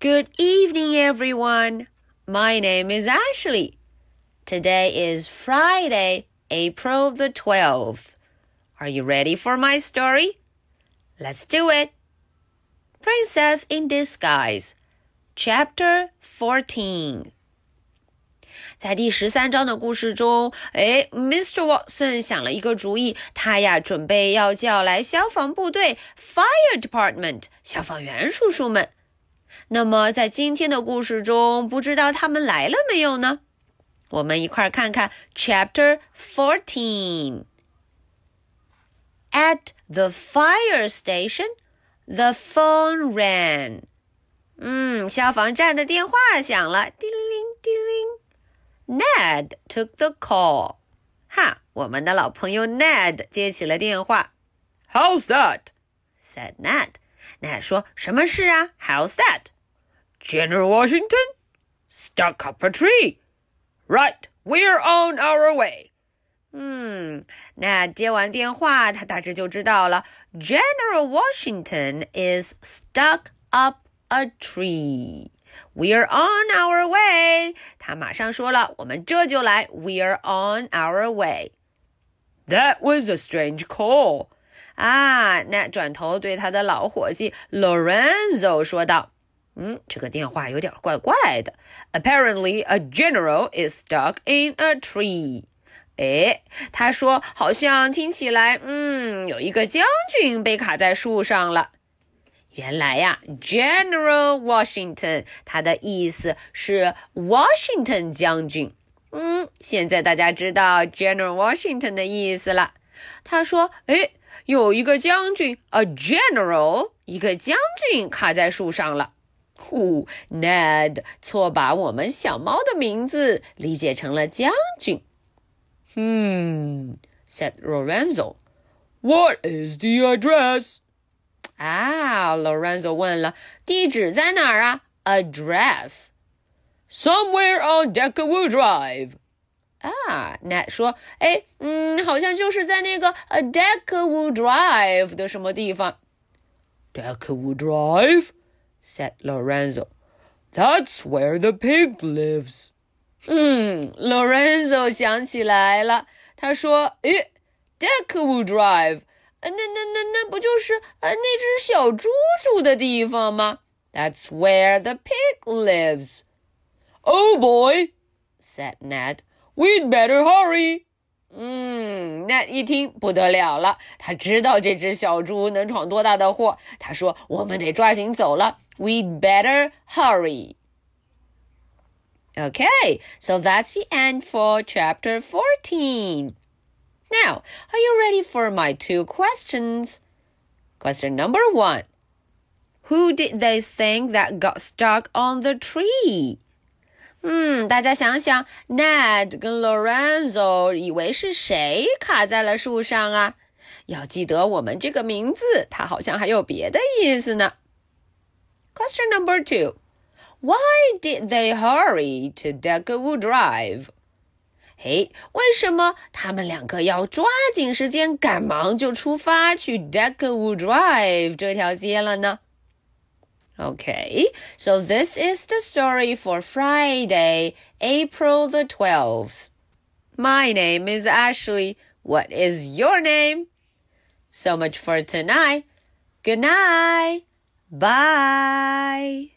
Good evening, everyone. My name is Ashley. Today is Friday, April the 12th. Are you ready for my story? Let's do it. Princess in Disguise, Chapter 14. 在第十三章的故事中，哎，Mr. Watson 想了一个主意，他呀准备要叫来消防部队 （Fire Department） 消防员叔叔们。 那么，在今天的故事中，不知道他们来了没有呢？我们一块儿看看 Chapter Fourteen。At the fire station, the phone rang. 嗯，消防站的电话响了，叮铃叮铃。Ned took the call. 哈，我们的老朋友 Ned 接起了电话。How's that? said Ned. Ned 说：“什么事啊？How's that? General Washington stuck up a tree. Right, we're on our way. 嗯，那接完电话，他大致就知道了。General Washington is stuck up a tree. We're on our way. 他马上说了，我们这就来。We're on our way. That was a strange call. 啊，那转头对他的老伙计 Lorenzo 说道：“ 嗯，这个电话有点怪怪的。Apparently, a general is stuck in a tree.” 哎，他说好像听起来，嗯，有一个将军被卡在树上了。原来呀，General Washington，他的意思是 Washington 将军。嗯，现在大家知道 General Washington 的意思了。他说，哎，有一个将军，a general，一个将军卡在树上了。呼，Ned 错把我们小猫的名字理解成了将军。Hmm, said Lorenzo. What is the address? 啊，Lorenzo 问了，地址在哪儿啊？Address. Somewhere on Deckerwood Drive. 啊，Ned 说，哎，嗯，好像就是在那个呃 Deckerwood Drive 的什么地方。Deckerwood Drive? said Lorenzo. That's where the pig lives. 嗯，Lorenzo 想起来了，他说，诶 d e c k w o o d Drive。呃，那那那那不就是呃那只小猪住的地方吗？That's where the pig lives. Oh boy, said Ned. We'd better hurry. 嗯 ，Ned 一听不得了了，他知道这只小猪能闯多大的祸。他说：“我们得抓紧走了。We'd better hurry. Okay, so that's the end for chapter 14. Now, are you ready for my two questions? Question number one Who did they think that got stuck on the tree? 嗯，大家想想，Ned 跟 Lorenzo 以为是谁卡在了树上啊？要记得我们这个名字，它好像还有别的意思呢。Question number two Why did they hurry to Deckwood Drive? 嘿，为什么他们两个要抓紧时间，赶忙就出发去 Deckwood Drive 这条街了呢？Okay, so this is the story for Friday, April the 12th. My name is Ashley. What is your name? So much for tonight. Good night. Bye.